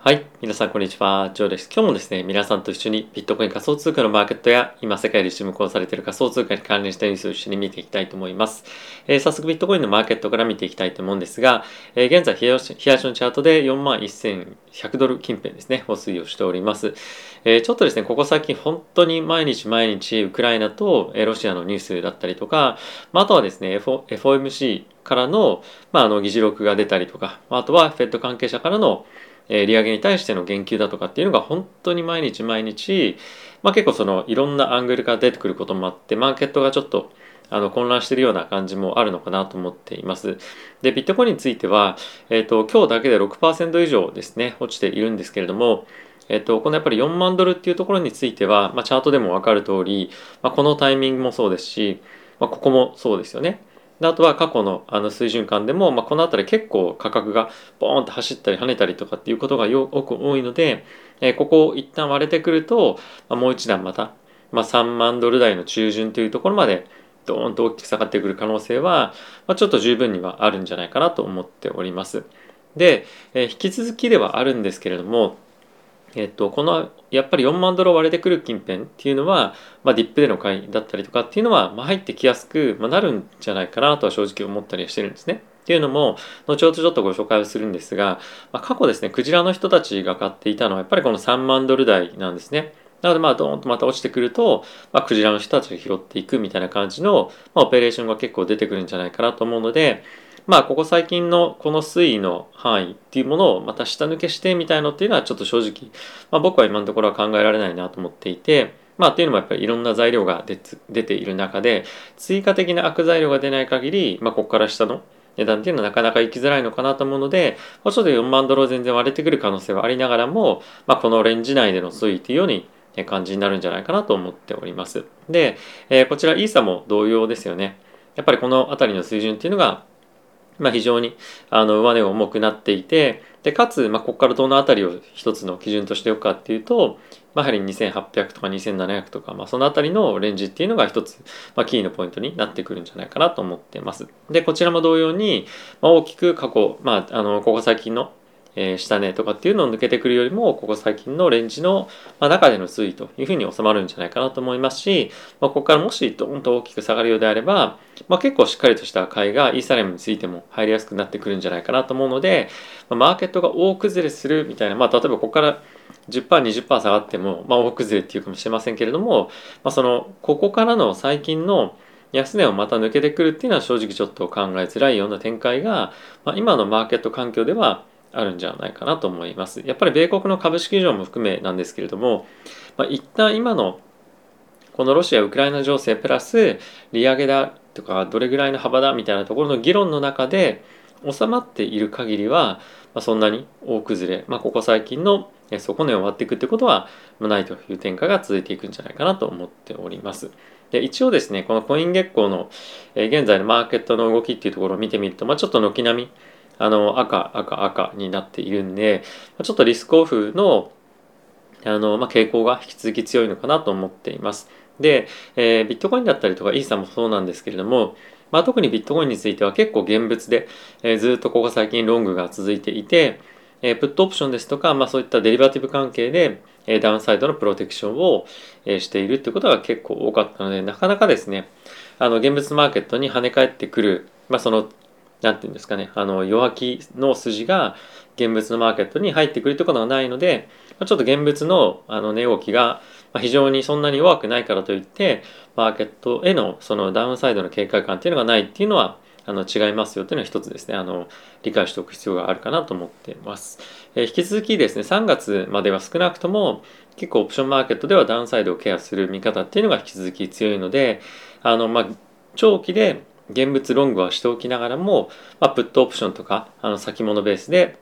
はい。皆さん、こんにちは。ジョーです。今日もですね、皆さんと一緒にビットコイン仮想通貨のマーケットや、今世界で注目をされている仮想通貨に関連したニュースを一緒に見ていきたいと思います。えー、早速、ビットコインのマーケットから見ていきたいと思うんですが、えー、現在、冷やしのチャートで41,100ドル近辺ですね、を推移をしております。えー、ちょっとですね、ここ最近本当に毎日毎日、ウクライナとロシアのニュースだったりとか、まあ、あとはですね、FOMC からの、まあ、あの議事録が出たりとか、あとは FED 関係者からのえ利上げに対しての言及だとかっていうのが本当に毎日毎日、まあ、結構そのいろんなアングルから出てくることもあってマーケットがちょっとあの混乱してるような感じもあるのかなと思っています。で、ビットコインについては、えっ、ー、と、今日だけで6%以上ですね、落ちているんですけれども、えっ、と、このやっぱり4万ドルっていうところについては、まあ、チャートでもわかる通り、まあ、このタイミングもそうですし、まあ、ここもそうですよね。であとは過去のあの水準間でも、まあ、この辺り結構価格がボーンと走ったり跳ねたりとかっていうことがよく多いので、えー、ここを一旦割れてくると、まあ、もう一段また、まあ、3万ドル台の中旬というところまでドーンと大きく下がってくる可能性は、まあ、ちょっと十分にはあるんじゃないかなと思っております。で、えー、引き続きではあるんですけれどもえっと、このやっぱり4万ドル割れてくる近辺っていうのは、まあ、ディップでの買いだったりとかっていうのは、まあ、入ってきやすく、まあ、なるんじゃないかなとは正直思ったりしてるんですね。っていうのも後ほどちょっとご紹介をするんですが、まあ、過去ですねクジラの人たちが買っていたのはやっぱりこの3万ドル台なんですね。なのでまあドーンとまた落ちてくると、まあ、クジラの人たちが拾っていくみたいな感じの、まあ、オペレーションが結構出てくるんじゃないかなと思うので、まあ、ここ最近のこの推移の範囲っていうものをまた下抜けしてみたいのっていうのはちょっと正直、まあ、僕は今のところは考えられないなと思っていて、まあ、っていうのもやっぱりいろんな材料が出ている中で追加的な悪材料が出ない限り、まあ、ここから下の値段っていうのはなかなか行きづらいのかなと思うので、まあ、ちょっと4万ドル全然割れてくる可能性はありながらも、まあ、このレンジ内での推移っていうように感じになるんじゃないかなと思っております。で、え、こちらイーサも同様ですよね。やっぱりこの辺りの水準っていうのがまあ、非常にあの上値が重くなっていてでかつ、まあ、ここからどの辺りを一つの基準としておくかっていうと、まあ、やはり2800とか2700とか、まあ、その辺りのレンジっていうのが一つ、まあ、キーのポイントになってくるんじゃないかなと思ってます。でこちらも同様に、まあ、大きく過去、まあ、あのここ最近のえー、下値とかっていうのを抜けてくるよりもここ最近のレンジの、ま、中での推移というふうに収まるんじゃないかなと思いますし、まあ、ここからもしドーンと大きく下がるようであれば、まあ、結構しっかりとした買いがイーサレムについても入りやすくなってくるんじゃないかなと思うので、ま、マーケットが大崩れするみたいな、まあ、例えばここから 10%20% 下がっても、まあ、大崩れっていうかもしれませんけれども、まあ、そのここからの最近の安値をまた抜けてくるっていうのは正直ちょっと考えづらいような展開が、まあ、今のマーケット環境ではあるんじゃないかなと思います。やっぱり米国の株式市場も含めなんですけれども、まあ、一旦今のこのロシア・ウクライナ情勢プラス利上げだとかどれぐらいの幅だみたいなところの議論の中で収まっている限りは、まあ、そんなに大崩れ、まあ、ここ最近の底値を割っていくってことはないという展開が続いていくんじゃないかなと思っております。で一応ですねこのコイン月光の現在のマーケットの動きっていうところを見てみると、まあ、ちょっと軒並みあの赤赤赤になっているんでちょっとリスクオフのあの、まあ、傾向が引き続き強いのかなと思っています。で、えー、ビットコインだったりとかイーサもそうなんですけれども、まあ、特にビットコインについては結構現物で、えー、ずっとここ最近ロングが続いていて、えー、プットオプションですとか、まあ、そういったデリバティブ関係で、えー、ダウンサイドのプロテクションを、えー、しているということが結構多かったのでなかなかですねあの現物マーケットに跳ね返ってくる、まあ、そのなんていうんですかね、あの、弱気の筋が現物のマーケットに入ってくるということがないので、ちょっと現物のあの値動きが非常にそんなに弱くないからといって、マーケットへのそのダウンサイドの警戒感っていうのがないっていうのは、あの違いますよというのは一つですね、あの、理解しておく必要があるかなと思っています。えー、引き続きですね、3月までは少なくとも結構オプションマーケットではダウンサイドをケアする見方っていうのが引き続き強いので、あの、まあ、長期で現物ロングはしておきながらも、まあ、プットオプションとかあの先物ベースで、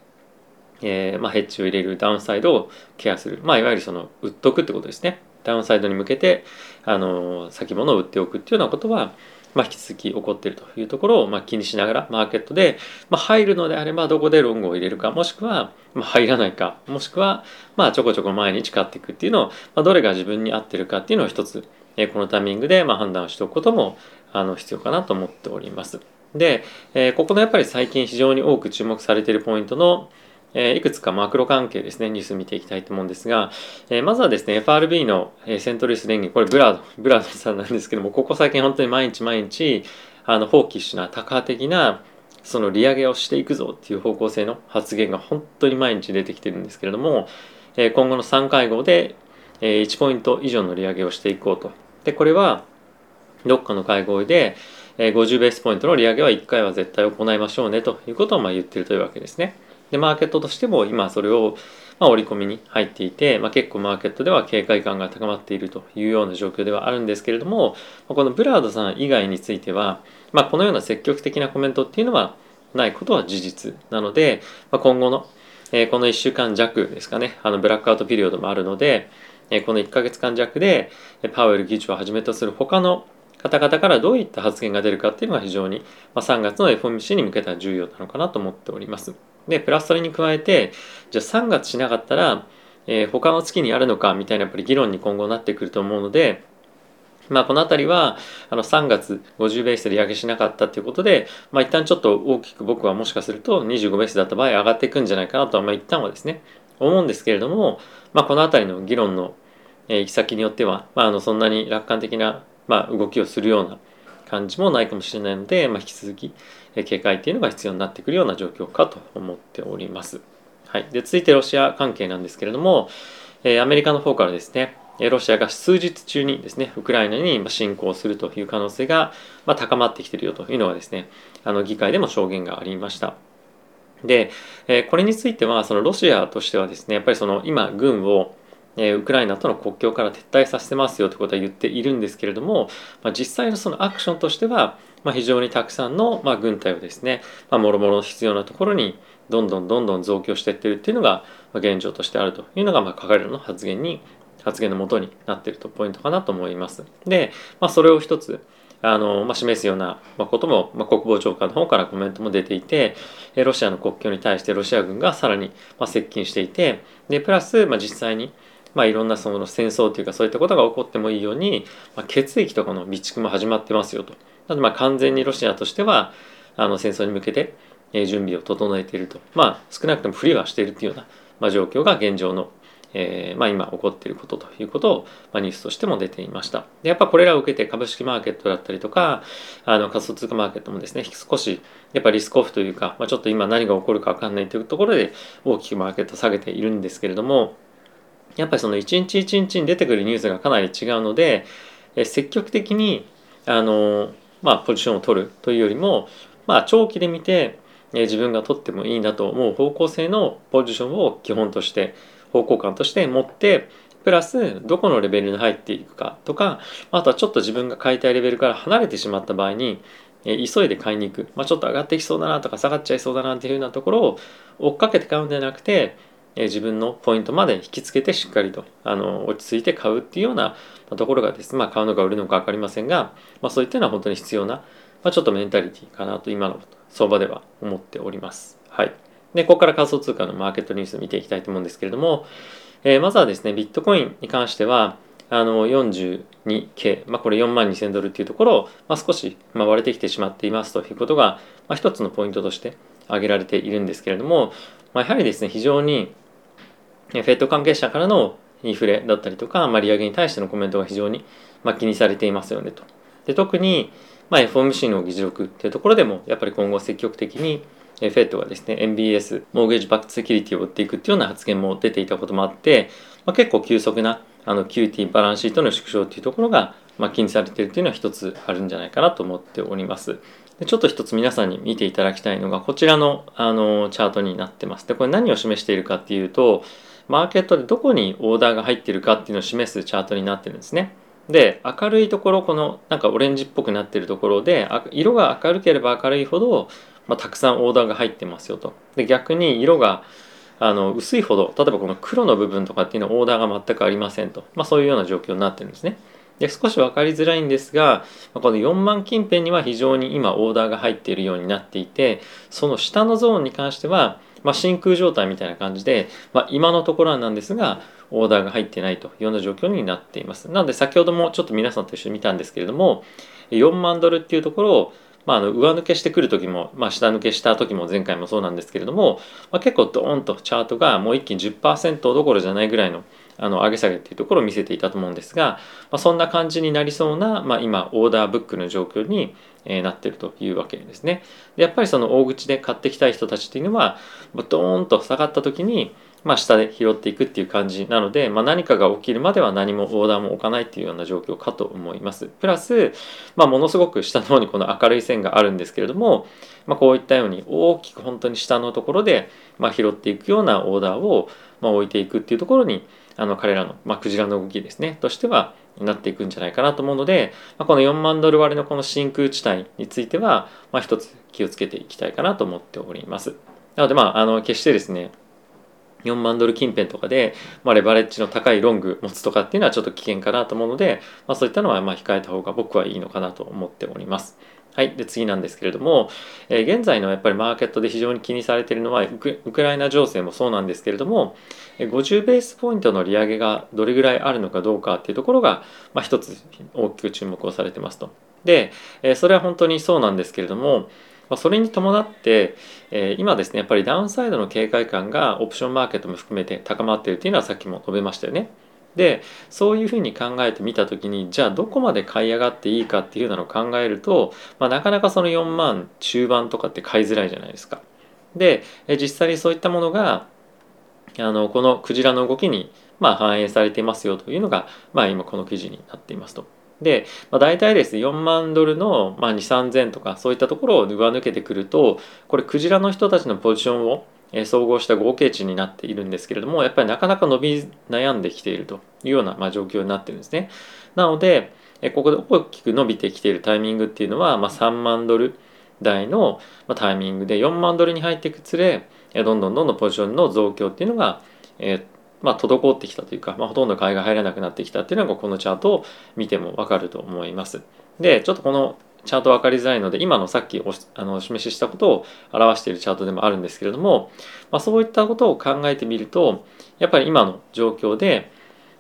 えーまあ、ヘッジを入れるダウンサイドをケアする、まあ、いわゆるその売っとくってことですね。ダウンサイドに向けてあの先物を売っておくっていうようなことは、まあ、引き続き起こっているというところを、まあ、気にしながらマーケットで、まあ、入るのであればどこでロングを入れるかもしくは、まあ、入らないかもしくは、まあ、ちょこちょこ前に誓っていくっていうのを、まあ、どれが自分に合ってるかっていうのを一つえこのタイミングでま判断をしておくこともあの必要かなと思っております。で、えここのやっぱり最近非常に多く注目されているポイントのえいくつかマクロ関係ですね、ニュース見ていきたいと思うんですが、えまずはですね、FRB のえセントルイス連銀、これブラード、ブラードさんなんですけども、ここ最近本当に毎日毎日、あの、 hawkish な、タカ派的な、その利上げをしていくぞっていう方向性の発言が本当に毎日出てきてるんですけれども、え今後の3会合で、え1ポイント以上の利上げをしていこうと。で、これは、どっかの会合で、50ベースポイントの利上げは1回は絶対行いましょうねということをま言ってるというわけですね。で、マーケットとしても今それをま織り込みに入っていて、まあ、結構マーケットでは警戒感が高まっているというような状況ではあるんですけれども、このブラードさん以外については、まあ、このような積極的なコメントっていうのはないことは事実なので、まあ、今後の、えー、この1週間弱ですかね、あのブラックアウトピリオドもあるので、この1ヶ月間弱でパウエル議長をはじめとする他の方々からどういった発言が出るかっていうのが非常に、ま、3月の FOMC に向けては重要なのかなと思っております。で、プラスそれに加えて、じゃあ3月しなかったら、えー、他の月にあるのかみたいなやっぱり議論に今後なってくると思うので、まあ、この辺りはあの3月50ベースで利上げしなかったということで、まあ、一旦ちょっと大きく僕はもしかすると25ベースだった場合上がっていくんじゃないかなと、まあ、一旦はですね思うんですけれども、まあ、この辺りの議論の行き先によっては、まあ、あのそんなに楽観的な、まあ、動きをするような感じもないかもしれないので、まあ、引き続き警戒っていうのが必要になってくるような状況かと思っております。はい、で続いてロシア関係なんですけれども、えアメリカの方からですねロシアが数日中にですねウクライナに侵攻するという可能性が高まってきているよというのはですねあの議会でも証言がありました。で、えこれについてはそのロシアとしてはですねやっぱりその今軍をえウクライナとの国境から撤退させてますよということは言っているんですけれども、まあ、実際のそのアクションとしては、まあ、非常にたくさんのまあ軍隊をですね、まあ、もろもろ必要なところにどんどんどんどん増強していってるっていうのが現状としてあるというのがまあ彼らの発言に発言のもとになっているとポイントかなと思います。で、まあ、それを一つあの、まあ、示すようなことも、まあ、国防長官の方からコメントも出ていてロシアの国境に対してロシア軍がさらにま接近していてでプラス、まあ、実際にまあ、いろんなその戦争というかそういったことが起こってもいいように、まあ、血液とかの備蓄も始まってますよと。なのでまあ完全にロシアとしてはあの戦争に向けて準備を整えていると。まあ少なくとも不利はしているというような、まあ、状況が現状のえーまあ、今起こっていることということを、まあ、ニュースとしても出ていました。でやっぱこれらを受けて株式マーケットだったりとかあの仮想通貨マーケットもですね少しやっぱリスクオフというか、まあ、ちょっと今何が起こるか分かんないというところで大きくマーケット下げているんですけれどもやっぱりその一日一日に出てくるニュースがかなり違うので、え積極的にあの、まあ、ポジションを取るというよりも、まあ、長期で見て、え自分が取ってもいいなと思う方向性のポジションを基本として方向感として持ってプラスどこのレベルに入っていくかとかあとはちょっと自分が買いたいレベルから離れてしまった場合に急いで買いに行く、まあ、ちょっと上がってきそうだなとか下がっちゃいそうだなっていうようなところを追っかけて買うんではなくて自分のポイントまで引きつけてしっかりとあの落ち着いて買うっていうようなところがです、まあ、買うのか売るのか分かりませんが、まあ、そういったのは本当に必要な、まあ、ちょっとメンタリティかなと今の相場では思っております。はい。で、ここから仮想通貨のマーケットニュースを見ていきたいと思うんですけれども、えー、まずはですね、ビットコインに関しては、あの 42K、まあ、これ4万2000ドルっていうところを、まあ、少し、ま割れてきてしまっていますということが、まあ、一つのポイントとして挙げられているんですけれども、まあ、やはりですね非常にフェット関係者からのインフレだったりとか、まあ、利上げに対してのコメントが非常に、まあ、気にされていますよねと。で特に、まあ、FOMC の議事録っていうところでもやっぱり今後積極的にフェットがですね MBS モーゲージバックセキュリティを売っていくっていうような発言も出ていたこともあって、まあ、結構急速なあの QT バランスシートの縮小っていうところが、まあ、気にされているというのは一つあるんじゃないかなと思っております。でちょっと一つ皆さんに見ていただきたいのがこちらのあのチャートになってます。でこれ何を示しているかっていうとマーケットでどこにオーダーが入っているかっていうのを示すチャートになってるんですね。で明るいところこのなんかオレンジっぽくなってるところで色が明るければ明るいほど、まあ、たくさんオーダーが入ってますよと。で逆に色があの薄いほど例えばこの黒の部分とかっていうのはオーダーが全くありませんと、まあ、そういうような状況になってるんですね。で少し分かりづらいんですがこの4万近辺には非常に今オーダーが入っているようになっていてその下のゾーンに関してはまあ、真空状態みたいな感じで、まあ、今のところなんですがオーダーが入ってないというような状況になっています。なので先ほどもちょっと皆さんと一緒に見たんですけれども4万ドルっていうところをまあ、あの上抜けしてくる時も、まあ、下抜けした時も前回もそうなんですけれども、まあ、結構ドーンとチャートがもう一気に10%どころじゃないぐらいのあの上げ下げっていうところを見せていたと思うんですが、まあ、そんな感じになりそうな、まあ、今オーダーブックの状況に、えなってるというわけですね。でやっぱりその大口で買ってきたい人たちっていうのはドーンと下がった時にまあ、下で拾っていくっていう感じなので、まあ、何かが起きるまでは何もオーダーも置かないっていうような状況かと思います。プラス、まあ、ものすごく下の方にこの明るい線があるんですけれども、まあ、こういったように大きく本当に下のところで、ま、拾っていくようなオーダーを、ま、置いていくっていうところにあの彼らの、まあ、クジラの動きですねとしてはなっていくんじゃないかなと思うので、まあ、この4万ドル割のこの真空地帯については、まあ、一つ気をつけていきたいかなと思っております。なのでまああの決してですね4万ドル近辺とかで、まあ、レバレッジの高いロング持つとかっていうのはちょっと危険かなと思うので、まあ、そういったのはま控えた方が僕はいいのかなと思っております。はい、で次なんですけれども、えー、現在のやっぱりマーケットで非常に気にされているのはウクライナ情勢もそうなんですけれども50ベースポイントの利上げがどれぐらいあるのかどうかっていうところが、まあ、一つ大きく注目をされてますと。で、えー、それは本当にそうなんですけれどもまそれに伴って、え今ですねやっぱりダウンサイドの警戒感がオプションマーケットも含めて高まっているというのはさっきも述べましたよね。でそういうふうに考えてみた時にじゃあどこまで買い上がっていいかっていうのを考えると、まあ、なかなかその4万中盤とかって買いづらいじゃないですか。で実際にそういったものがあのこのクジラの動きにまあ反映されていますよというのが、まあ、今この記事になっていますと。で、まあ、大体ですね4万ドルの、まあ、2 3 0 0 0とかそういったところを上抜けてくるとこれクジラの人たちのポジションを総合した合計値になっているんですけれどもやっぱりなかなか伸び悩んできているというような、まあ、状況になってるんですね。なのでここで大きく伸びてきているタイミングっていうのは、まあ、3万ドル台のタイミングで4万ドルに入っていくつれどんどんどんどんポジションの増強っていうのが、えまあ、滞ってきたというか、まあ、ほとんど買いが入らなくなってきたっていうのがこのチャートを見てもわかると思います。でちょっとこのチャート分かりづらいので今のさっきおあのお示ししたことを表しているチャートでもあるんですけれども、まあ、そういったことを考えてみるとやっぱり今の状況で、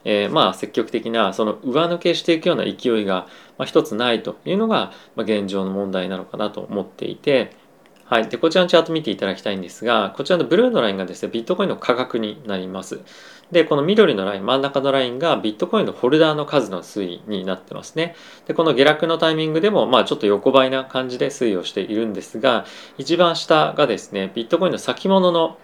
えー、まあ積極的なその上抜けしていくような勢いが、一つないというのが、現状の問題なのかなと思っていて。はい。で、こちらのチャート見ていただきたいんですが、こちらのブルーのラインがですね、ビットコインの価格になります。で、この緑のライン、真ん中のラインがビットコインのホルダーの数の推移になってますね。で、この下落のタイミングでも、まあちょっと横ばいな感じで推移をしているんですが、一番下がですね、ビットコインの先物の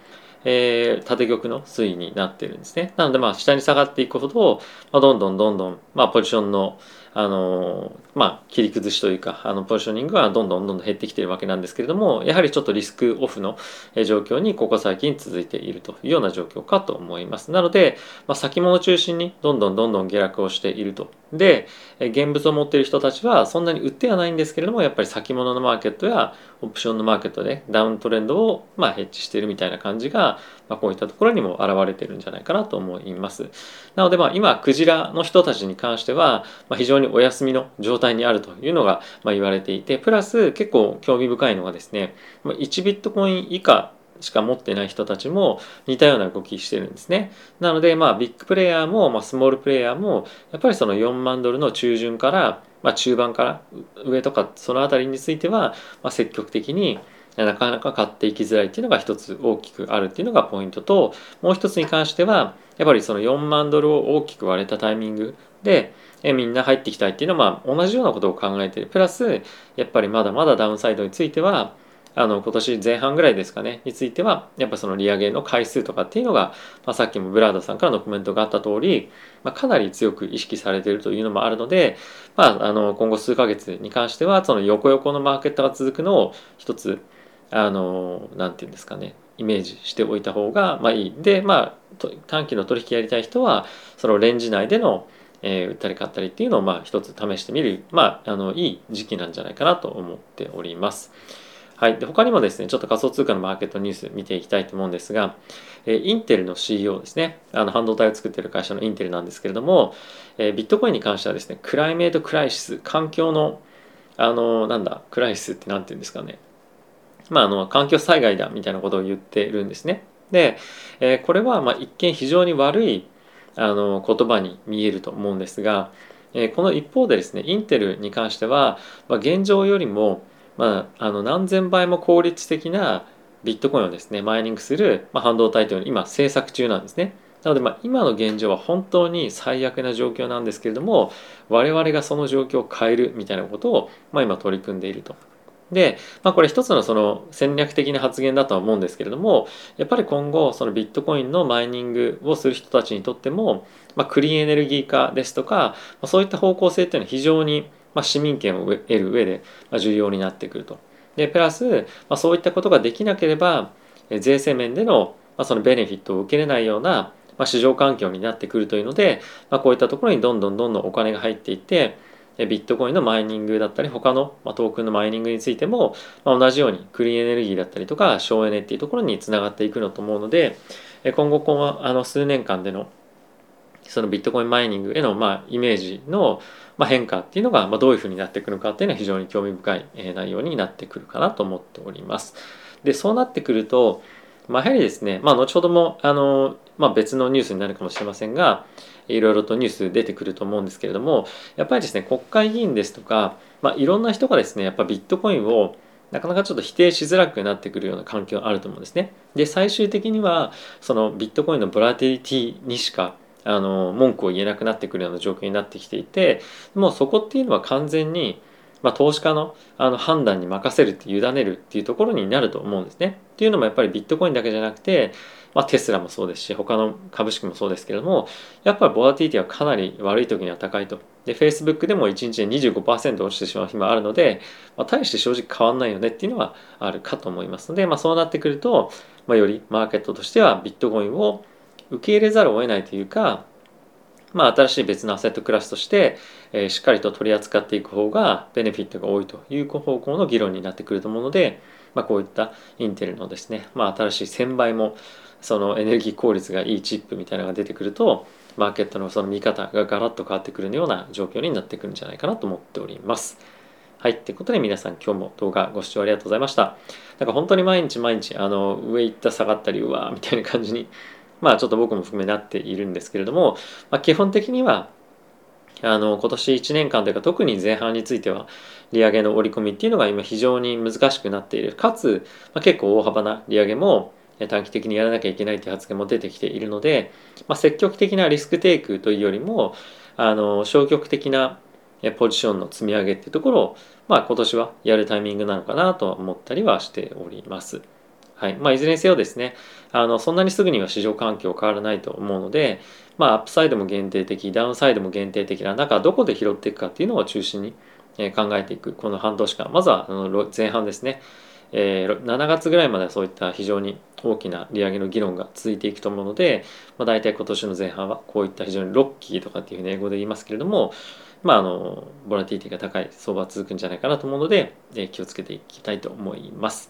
えー、縦玉の推移になってるんですね。なのでまあ下に下がっていくほど、まあ、どんどんどんどん、まあ、ポジションのあのまあ、切り崩しというかあのポジショニングはどんどんどんどん減ってきているわけなんですけれどもやはりちょっとリスクオフの状況にここ最近続いているというような状況かと思います。なので、まあ、先物中心にどんどんどんどん下落をしていると。で現物を持っている人たちはそんなに売ってはないんですけれどもやっぱり先物のマーケットやオプションのマーケットでダウントレンドをまあヘッジしているみたいな感じが、まあ、こういったところにも現れているんじゃないかなと思います。なのでまあ今クジラの人たちに関しては、まあ、非常にお休みの状態にあるというのがまあ言われていてプラス結構興味深いのがですね1ビットコイン以下しか持ってない人たちも似たような動きしてるんですね。なので、まあ、ビッグプレイヤーも、まあ、スモールプレイヤーも、やっぱりその4万ドルの中旬から、まあ、中盤から上とか、そのあたりについては、まあ、積極的になかなか買っていきづらいっていうのが一つ大きくあるっていうのがポイントと、もう一つに関しては、やっぱりその4万ドルを大きく割れたタイミングで、えみんな入ってきたいっていうのは、まあ、同じようなことを考えてる。プラス、やっぱりまだまだダウンサイドについては、あの今年前半ぐらいですかねについてはやっぱその利上げの回数とかっていうのが、まあ、さっきもブラードさんからのコメントがあった通り、まあ、かなり強く意識されているというのもあるので、まあ、あの今後数ヶ月に関してはその横横のマーケットが続くのを一つあのなんていうんですかねイメージしておいた方がまあいいでまあ短期の取引やりたい人はそのレンジ内でのえー、売ったり買ったりっていうのをまあ一つ試してみる、まあ、あのいい時期なんじゃないかなと思っております。はい、で他にもですねちょっと仮想通貨のマーケットニュース見ていきたいと思うんですが、えインテルの CEO ですね。あの半導体を作っている会社のインテルなんですけれども、えビットコインに関してはですねクライメートクライシス環境のあのなんだクライシスって何て言うんですかね。まああの環境災害だみたいなことを言ってるんですね。で、えこれはま一見非常に悪いあの言葉に見えると思うんですが、えこの一方でですねインテルに関しては、ま現状よりもまあ、あの何千倍も効率的なビットコインをですねマイニングする、ま、半導体というのを今制作中なんですね。なのでま今の現状は本当に最悪な状況なんですけれども我々がその状況を変えるみたいなことをま今取り組んでいると。で、まあ、これ一つのその戦略的な発言だとは思うんですけれどもやっぱり今後そのビットコインのマイニングをする人たちにとっても、まあ、クリーンエネルギー化ですとか、まあ、そういった方向性っていうのは非常に、まあ、市民権を得る上で重要になってくると。でプラス、まあ、そういったことができなければ税制面での,、まあそのベネフィットを受けれないような、まあ、市場環境になってくるというので、まあ、こういったところにどんどんどんどんお金が入っていってビットコインのマイニングだったり他のトークンのマイニングについても同じようにクリーンエネルギーだったりとか省エネっていうところにつながっていくのと思うので今後このあの数年間でのそのビットコインマイニングへのまあイメージのま変化っていうのがどういうふうになってくるかっていうのは非常に興味深い内容になってくるかなと思っております。でそうなってくると、まあ、やはりですね、まあ、後ほどもあの、まあ、別のニュースになるかもしれませんがいろいろとニュース出てくると思うんですけれどもやっぱりですね国会議員ですとか、まあ、いろんな人がですねやっぱビットコインをなかなかちょっと否定しづらくなってくるような環境があると思うんですね。で最終的にはそのビットコインのボラティリティにしかあの文句を言えなくなってくるような状況になってきていてもうそこっていうのは完全に、まあ、投資家のあの判断に任せるって委ねるっていうところになると思うんですね。っていうのもやっぱりビットコインだけじゃなくてまあ、テスラもそうですし他の株式もそうですけれどもやっぱりボラティティはかなり悪い時には高いとで Facebook でも1日で25%落ちてしまう日もあるので、まあ、大して正直変わんないよねっていうのはあるかと思いますので、まあ、そうなってくると、まあ、よりマーケットとしてはビットコインを受け入れざるを得ないというかまあ、新しい別のアセットクラスとして、えー、しっかりと取り扱っていく方がベネフィットが多いという方向の議論になってくると思うので、まあ、こういったインテルのですね、まあ、新しい1000倍もそのエネルギー効率がいいチップみたいなのが出てくるとマーケットのその見方がガラッと変わってくるような状況になってくるんじゃないかなと思っております。はい。ってことで皆さん今日も動画ご視聴ありがとうございました。なんか本当に毎日毎日あの上行った下がったりうわーみたいな感じにまあちょっと僕も含めなっているんですけれども、まあ、基本的にはあの今年1年間というか特に前半については利上げの織り込みっていうのが今非常に難しくなっているかつ、まあ、結構大幅な利上げも短期的にやらなきゃいけないという発言も出てきているので、まあ、積極的なリスクテイクというよりもあの消極的なポジションの積み上げっていうところを、まあ、今年はやるタイミングなのかなと思ったりはしております。はい。まあ、いずれにせよですねあのそんなにすぐには市場環境変わらないと思うので、まあ、アップサイドも限定的ダウンサイドも限定的な中どこで拾っていくかっていうのを中心に考えていくこの半年間。まずはあの前半ですね。えー、7月ぐらいまではそういった非常に大きな利上げの議論が続いていくと思うので、まあ、大体今年の前半はこういった非常にロッキーとかっていうふうに英語で言いますけれども、まあ、あのボラティティが高い相場は続くんじゃないかなと思うので、気をつけていきたいと思います。